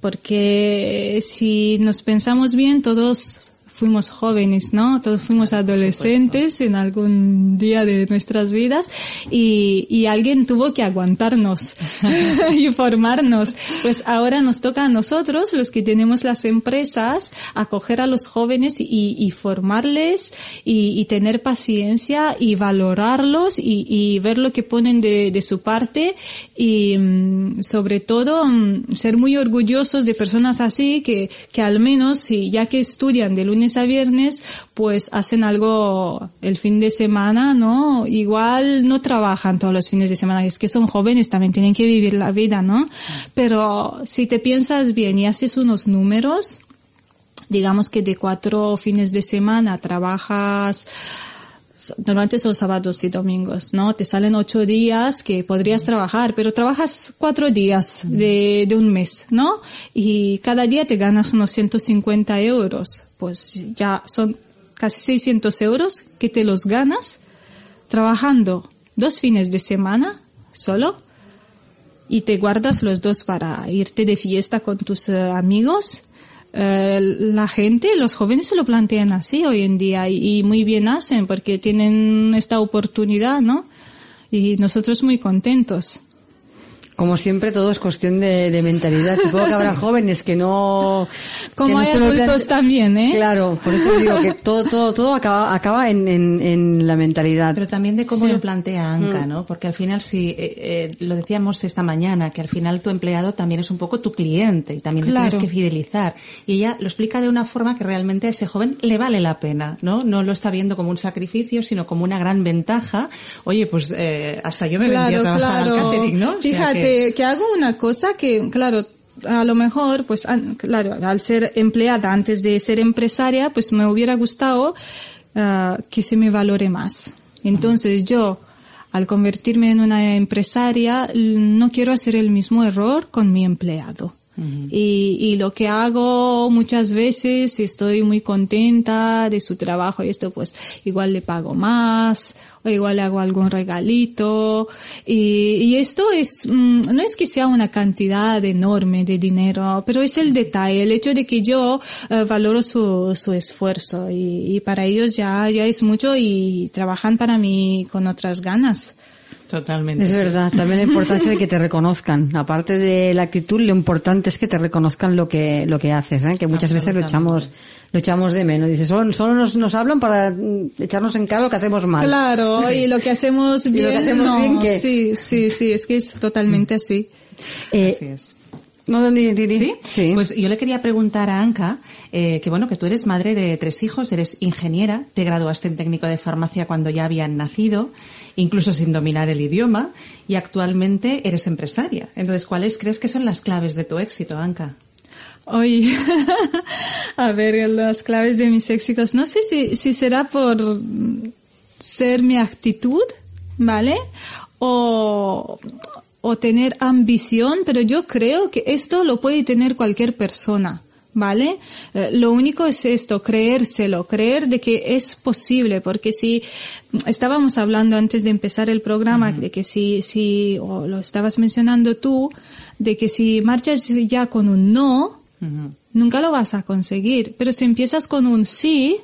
[SPEAKER 3] porque si nos pensamos bien, todos fuimos jóvenes, ¿no? Todos fuimos adolescentes en algún día de nuestras vidas y, y alguien tuvo que aguantarnos y formarnos. Pues ahora nos toca a nosotros, los que tenemos las empresas, acoger a los jóvenes y, y formarles y, y, tener paciencia y valorarlos y, y ver lo que ponen de, de su parte y mm, sobre todo mm, ser muy orgullosos de personas así que, que al menos si ya que estudian de lunes a viernes, pues hacen algo el fin de semana, ¿no? Igual no trabajan todos los fines de semana, es que son jóvenes, también tienen que vivir la vida, ¿no? Pero si te piensas bien y haces unos números, digamos que de cuatro fines de semana trabajas normalmente son sábados y domingos, ¿no? Te salen ocho días que podrías trabajar, pero trabajas cuatro días de, de un mes, ¿no? Y cada día te ganas unos 150 euros. Pues ya son casi 600 euros que te los ganas trabajando dos fines de semana solo y te guardas los dos para irte de fiesta con tus uh, amigos eh, la gente, los jóvenes se lo plantean así hoy en día y, y, muy bien hacen porque tienen esta oportunidad, ¿no? Y nosotros muy contentos.
[SPEAKER 1] Como siempre, todo es cuestión de, de mentalidad. Supongo que habrá jóvenes que no...
[SPEAKER 3] Como
[SPEAKER 1] que
[SPEAKER 3] hay
[SPEAKER 1] no
[SPEAKER 3] adultos también, ¿eh?
[SPEAKER 1] Claro, por eso digo que todo, todo, todo acaba, acaba en, en, en la mentalidad.
[SPEAKER 2] Pero también de cómo sí. lo plantea Anca, ¿no? Porque al final, si eh, eh, lo decíamos esta mañana, que al final tu empleado también es un poco tu cliente y también claro. tienes que fidelizar. Y ella lo explica de una forma que realmente a ese joven le vale la pena, ¿no? No lo está viendo como un sacrificio, sino como una gran ventaja. Oye, pues eh, hasta yo me
[SPEAKER 3] claro,
[SPEAKER 2] vendí a trabajar
[SPEAKER 3] claro.
[SPEAKER 2] al catering, ¿no?
[SPEAKER 3] O Fíjate, sea que que, hago una cosa que, claro, a lo mejor, pues, claro, al ser empleada antes de ser empresaria, pues me hubiera gustado uh, que se me valore más. Entonces yo, al convertirme en una empresaria, no quiero hacer el mismo error con mi empleado. Y, y, lo que hago muchas veces, estoy muy contenta de su trabajo y esto, pues igual le pago más o igual le hago algún regalito. Y, y esto es, mmm, no es que sea una cantidad enorme de dinero, pero es el detalle, el hecho de que yo uh, valoro su, su esfuerzo y, y para ellos ya, ya es mucho y trabajan para mí con otras ganas.
[SPEAKER 2] Totalmente.
[SPEAKER 1] Es verdad, también la importancia de que te reconozcan. Aparte de la actitud, lo importante es que te reconozcan lo que, lo que haces, ¿eh? que muchas veces lo echamos, lo echamos de menos. Dice, solo, solo nos, nos hablan para echarnos en cara lo que hacemos mal.
[SPEAKER 3] Claro, y lo que hacemos bien.
[SPEAKER 1] y lo que hacemos
[SPEAKER 3] no,
[SPEAKER 1] bien que...
[SPEAKER 3] Sí, sí, sí, es que es totalmente así.
[SPEAKER 2] Eh, así es.
[SPEAKER 1] No, di, di.
[SPEAKER 2] ¿Sí? ¿Sí? Pues yo le quería preguntar a Anka, eh, que bueno, que tú eres madre de tres hijos, eres ingeniera, te graduaste en técnico de farmacia cuando ya habían nacido, incluso sin dominar el idioma, y actualmente eres empresaria. Entonces, ¿cuáles crees que son las claves de tu éxito, Anka?
[SPEAKER 3] Oye, a ver, las claves de mis éxitos. No sé si, si será por ser mi actitud, ¿vale? O, o tener ambición, pero yo creo que esto lo puede tener cualquier persona. ¿Vale? Eh, lo único es esto, creérselo, creer de que es posible, porque si estábamos hablando antes de empezar el programa, uh -huh. de que si, si, o lo estabas mencionando tú, de que si marchas ya con un no, uh -huh. nunca lo vas a conseguir, pero si empiezas con un sí,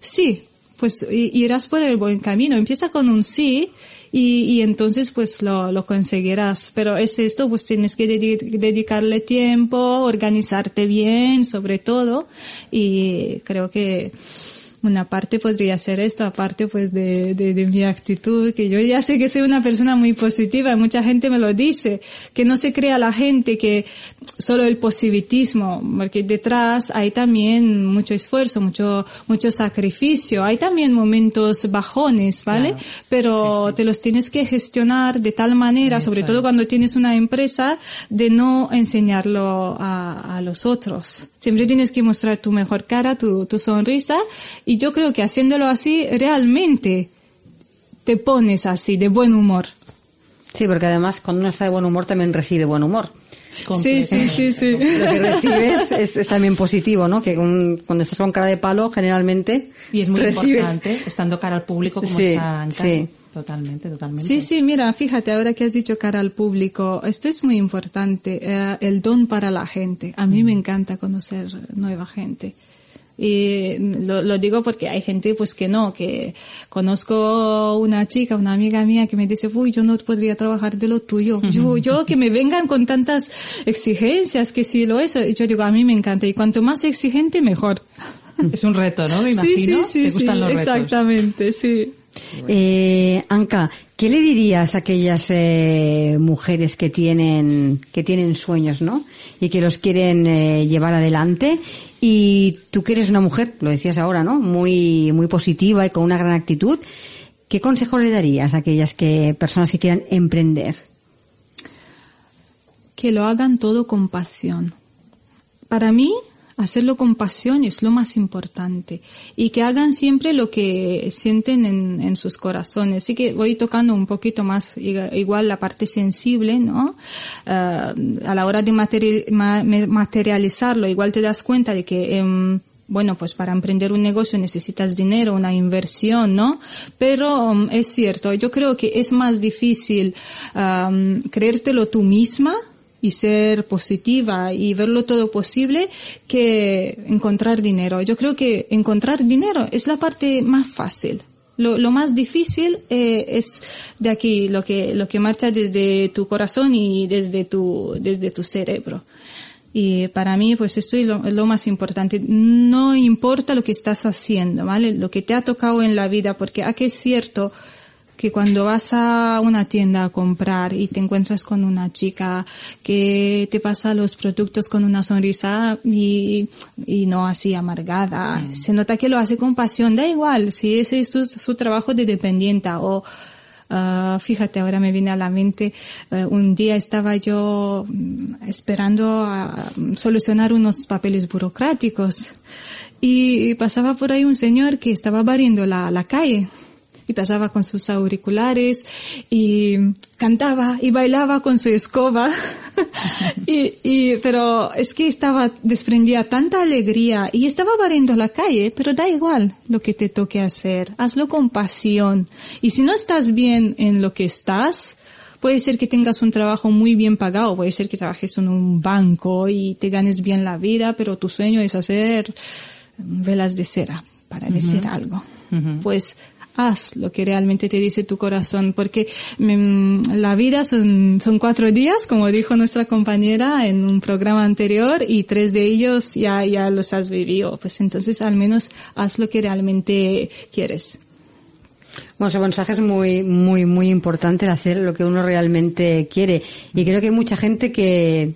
[SPEAKER 3] sí, pues irás por el buen camino, empieza con un sí, y, y entonces pues lo, lo conseguirás. Pero es esto, pues tienes que dedicarle tiempo, organizarte bien sobre todo y creo que una parte podría ser esto, aparte pues de, de, de, mi actitud, que yo ya sé que soy una persona muy positiva, mucha gente me lo dice, que no se crea la gente que solo el positivismo, porque detrás hay también mucho esfuerzo, mucho, mucho sacrificio, hay también momentos bajones, ¿vale? Claro. Pero sí, sí. te los tienes que gestionar de tal manera, Eso sobre todo es. cuando tienes una empresa, de no enseñarlo a, a los otros. Siempre tienes que mostrar tu mejor cara, tu, tu sonrisa, y yo creo que haciéndolo así, realmente te pones así, de buen humor.
[SPEAKER 1] Sí, porque además cuando uno está de buen humor también recibe buen humor.
[SPEAKER 3] Sí, sí, sí, sí.
[SPEAKER 1] Lo que recibes es, es también positivo, ¿no? Que un, cuando estás con cara de palo, generalmente.
[SPEAKER 2] Y es muy
[SPEAKER 1] recibes...
[SPEAKER 2] importante, estando cara al público como
[SPEAKER 1] sí,
[SPEAKER 2] está en
[SPEAKER 1] Sí.
[SPEAKER 2] Totalmente, totalmente.
[SPEAKER 3] Sí, sí, mira, fíjate, ahora que has dicho cara al público, esto es muy importante, eh, el don para la gente. A mí mm. me encanta conocer nueva gente. Y lo, lo, digo porque hay gente pues que no, que conozco una chica, una amiga mía que me dice, uy, yo no podría trabajar de lo tuyo. Yo, yo que me vengan con tantas exigencias, que si lo eso. yo digo, a mí me encanta. Y cuanto más exigente, mejor.
[SPEAKER 2] Es un reto, ¿no? Me imagino.
[SPEAKER 3] Sí, sí, sí,
[SPEAKER 2] ¿Te gustan los retos?
[SPEAKER 3] Exactamente, sí.
[SPEAKER 1] Eh, Anka, ¿qué le dirías a aquellas eh, mujeres que tienen que tienen sueños, ¿no? Y que los quieren eh, llevar adelante. Y tú que eres una mujer, lo decías ahora, ¿no? Muy muy positiva y con una gran actitud. ¿Qué consejo le darías a aquellas que personas que quieran emprender?
[SPEAKER 3] Que lo hagan todo con pasión. Para mí, hacerlo con pasión es lo más importante y que hagan siempre lo que sienten en, en sus corazones. Así que voy tocando un poquito más igual la parte sensible, ¿no? Uh, a la hora de materi ma materializarlo, igual te das cuenta de que um, bueno, pues para emprender un negocio necesitas dinero, una inversión, ¿no? Pero um, es cierto, yo creo que es más difícil creértelo tú misma y ser positiva y verlo todo posible que encontrar dinero. Yo creo que encontrar dinero es la parte más fácil. Lo, lo más difícil eh, es de aquí, lo que, lo que marcha desde tu corazón y desde tu, desde tu cerebro. Y para mí, pues esto es lo, lo, más importante. No importa lo que estás haciendo, ¿vale? Lo que te ha tocado en la vida, porque aquí es cierto, que cuando vas a una tienda a comprar y te encuentras con una chica que te pasa los productos con una sonrisa y, y no así amargada, mm. se nota que lo hace con pasión, da igual si ese es su, su trabajo de dependienta o Uh, fíjate, ahora me viene a la mente, uh, un día estaba yo esperando a solucionar unos papeles burocráticos y pasaba por ahí un señor que estaba barriendo la, la calle y pasaba con sus auriculares y cantaba y bailaba con su escoba. y, y, pero es que estaba, desprendía tanta alegría y estaba barriendo la calle, pero da igual lo que te toque hacer. Hazlo con pasión. Y si no estás bien en lo que estás, puede ser que tengas un trabajo muy bien pagado, puede ser que trabajes en un banco y te ganes bien la vida, pero tu sueño es hacer velas de cera, para decir algo. Uh -huh. Pues haz lo que realmente te dice tu corazón, porque mm, la vida son, son cuatro días, como dijo nuestra compañera en un programa anterior, y tres de ellos ya, ya los has vivido. Pues entonces al menos haz lo que realmente quieres.
[SPEAKER 1] Bueno, ese mensaje es muy, muy, muy importante, hacer lo que uno realmente quiere. Y creo que hay mucha gente que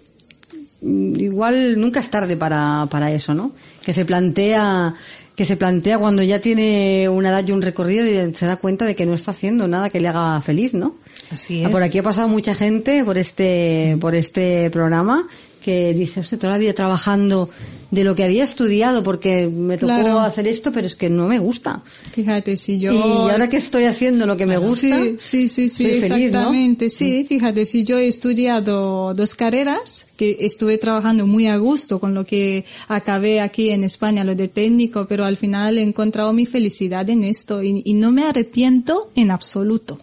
[SPEAKER 1] mm, igual nunca es tarde para, para eso, ¿no? Que se plantea que se plantea cuando ya tiene una edad y un recorrido y se da cuenta de que no está haciendo nada que le haga feliz, ¿no?
[SPEAKER 2] Así es.
[SPEAKER 1] Por aquí ha pasado mucha gente por este, por este programa que dice, usted toda la vida trabajando de lo que había estudiado porque me tocó
[SPEAKER 3] Claro.
[SPEAKER 1] hacer esto, pero es que no me gusta.
[SPEAKER 3] Fíjate, si yo...
[SPEAKER 1] Y ahora que estoy haciendo lo que me gusta,
[SPEAKER 3] Sí, sí, sí, sí,
[SPEAKER 1] soy feliz, ¿no?
[SPEAKER 3] exactamente. Sí, fíjate, si yo he estudiado dos carreras, que estuve trabajando muy a gusto con lo que acabé aquí en España, lo de técnico, pero al final he encontrado mi felicidad en esto y, y no me arrepiento en absoluto.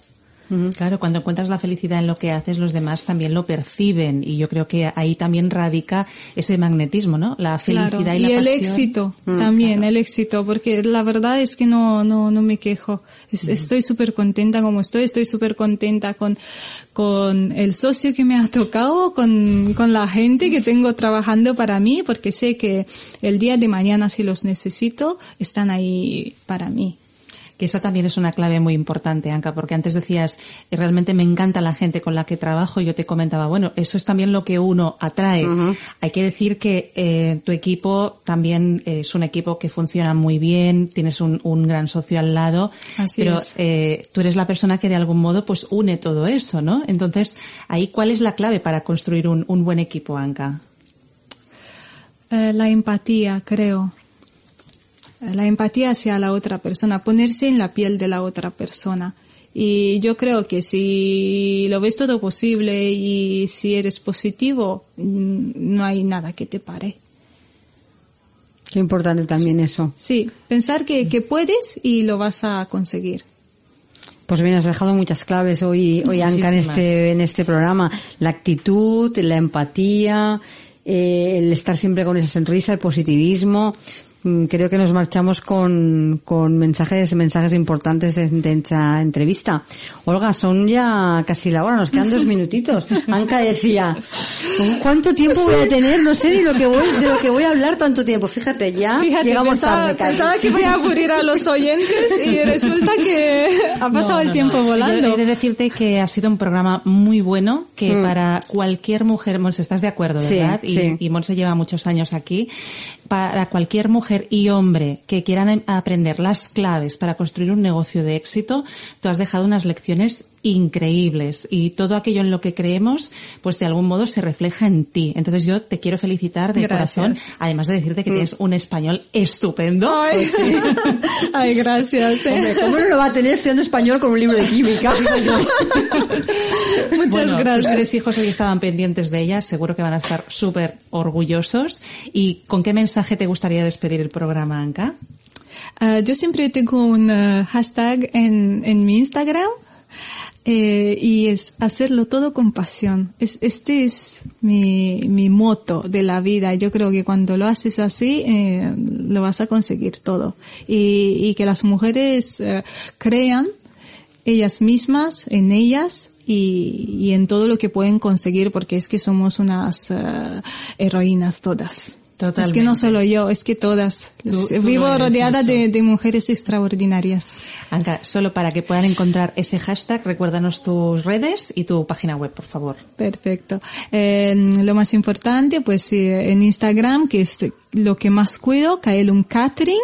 [SPEAKER 2] Claro, cuando encuentras la felicidad en lo que haces, los demás también lo perciben y yo creo que ahí también radica ese magnetismo, ¿no? La felicidad
[SPEAKER 3] Claro,
[SPEAKER 2] y la
[SPEAKER 3] el
[SPEAKER 2] pasión.
[SPEAKER 3] éxito
[SPEAKER 1] Mm,
[SPEAKER 3] también,
[SPEAKER 2] claro.
[SPEAKER 3] el éxito, porque la verdad es que no, no, no me quejo.
[SPEAKER 2] Mm.
[SPEAKER 3] Es- Estoy súper contenta como estoy, estoy súper contenta con, con el socio que me ha tocado, con, con la gente que tengo trabajando para mí, porque sé que el día de mañana si los necesito, están ahí para mí.
[SPEAKER 2] Que esa también es una clave muy importante, Anka, porque antes decías, eh, realmente me encanta la gente con la que trabajo y yo te comentaba, bueno, eso es también lo que uno atrae. Hay que decir que eh, tu equipo también eh, es un equipo que funciona muy bien, tienes un, un gran socio al lado,
[SPEAKER 3] Así
[SPEAKER 2] pero
[SPEAKER 3] es.
[SPEAKER 2] eh, tú eres la persona que de algún modo pues une todo eso, ¿no? Entonces, ahí, ¿cuál es la clave para construir un, un buen equipo, Anka?
[SPEAKER 3] Eh, la empatía, creo. La empatía hacia la otra persona, ponerse en la piel de la otra persona. Y yo creo que si lo ves todo posible y si eres positivo, mm, no hay nada que te pare.
[SPEAKER 1] qué importante también eso.
[SPEAKER 3] Sí, pensar que, que puedes y lo vas a conseguir.
[SPEAKER 1] Pues bien, has dejado muchas claves hoy, hoy Anka, en este, en este programa. La actitud, la empatía, eh, el estar siempre con esa sonrisa, el positivismo. Mm, creo que nos marchamos con, con mensajes, mensajes importantes de, de esta entrevista. Olga, son ya casi la hora, nos quedan dos minutitos. Anka decía, ¿cuánto tiempo voy a tener? No sé ni lo que voy, de lo que voy a hablar tanto tiempo. Fíjate, ya
[SPEAKER 3] Fíjate,
[SPEAKER 1] llegamos
[SPEAKER 3] pensaba,
[SPEAKER 1] tarde,
[SPEAKER 3] pensaba que voy a aburrir a los oyentes y resulta que ha pasado
[SPEAKER 2] No,
[SPEAKER 3] el
[SPEAKER 2] no,
[SPEAKER 3] tiempo
[SPEAKER 2] no.
[SPEAKER 3] volando.
[SPEAKER 2] Yo he de decirte que ha sido un programa muy bueno, que para cualquier mujer, Monse, estás de acuerdo,
[SPEAKER 1] Sí,
[SPEAKER 2] ¿verdad? y,
[SPEAKER 1] sí.
[SPEAKER 2] y Monse lleva muchos años aquí. Para cualquier mujer y hombre que quieran em- aprender las claves para construir un negocio de éxito, tú has dejado unas lecciones increíbles y todo aquello en lo que creemos, pues de algún modo se refleja en ti. Entonces yo te quiero felicitar de
[SPEAKER 3] Gracias.
[SPEAKER 2] corazón, además de decirte que tienes un español estupendo.
[SPEAKER 3] Ay, Ay, gracias. eh.
[SPEAKER 1] Hombre, ¿Cómo no lo va a tener estudiando español con un libro de química?
[SPEAKER 3] Muchas
[SPEAKER 2] bueno,
[SPEAKER 3] gracias.
[SPEAKER 2] Tus tres hijos hoy estaban pendientes de ella, seguro que van a estar súper orgullosos. ¿Y con qué mensaje te gustaría despedir el programa, Anka?
[SPEAKER 3] Ah, yo siempre tengo un ah, hashtag en, en mi Instagram eh, y es hacerlo todo con pasión. Es, este es mi, mi moto de la vida. Yo creo que cuando lo haces así, eh, lo vas a conseguir todo. Y, que las mujeres eh, crean ellas mismas, en ellas y, y en todo lo que pueden conseguir, porque es que somos unas eh, heroínas todas. Es que no
[SPEAKER 2] Totalmente.
[SPEAKER 3] solo yo, es que todas.
[SPEAKER 2] Tú- tú
[SPEAKER 3] Vivo rodeada de mujeres extraordinarias.
[SPEAKER 2] Anka, solo para que puedan encontrar ese hashtag, recuérdanos tus redes y tu página web, por favor.
[SPEAKER 3] Perfecto. Eh, lo más importante, pues eh, en Instagram, que es lo que más cuido, Kaelum Catering,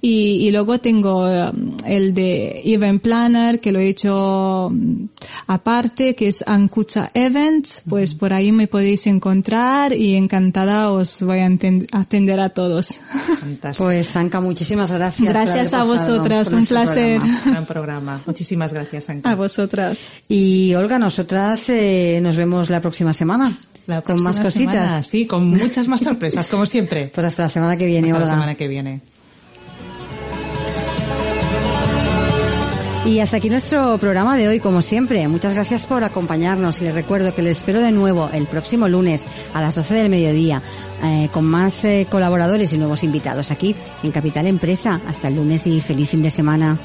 [SPEAKER 3] y, y luego tengo eh, el de Event Planner, que lo he hecho mm, aparte, que es Ankucha Events, pues por ahí me podéis encontrar y encantada os voy a atender a todos.
[SPEAKER 2] Fantástico.
[SPEAKER 1] Pues Anka, muchísimas gracias.
[SPEAKER 3] Gracias a vosotras, un
[SPEAKER 1] nuestro
[SPEAKER 3] placer.
[SPEAKER 1] programa.
[SPEAKER 2] Gran programa. Muchísimas gracias, Anka.
[SPEAKER 3] A vosotras.
[SPEAKER 1] Y Olga, nosotras eh, nos vemos la próxima semana.
[SPEAKER 2] La
[SPEAKER 1] con más cositas.
[SPEAKER 2] semana, sí, con muchas más sorpresas, como siempre.
[SPEAKER 1] Pues hasta la semana que viene,
[SPEAKER 2] Hasta la semana que viene.
[SPEAKER 1] Y hasta aquí nuestro programa de hoy, como siempre. Muchas gracias por acompañarnos y les recuerdo que les espero de nuevo el próximo lunes a las 12 del mediodía eh, con más eh, colaboradores y nuevos invitados aquí en Capital Empresa. Hasta el lunes y feliz fin de semana.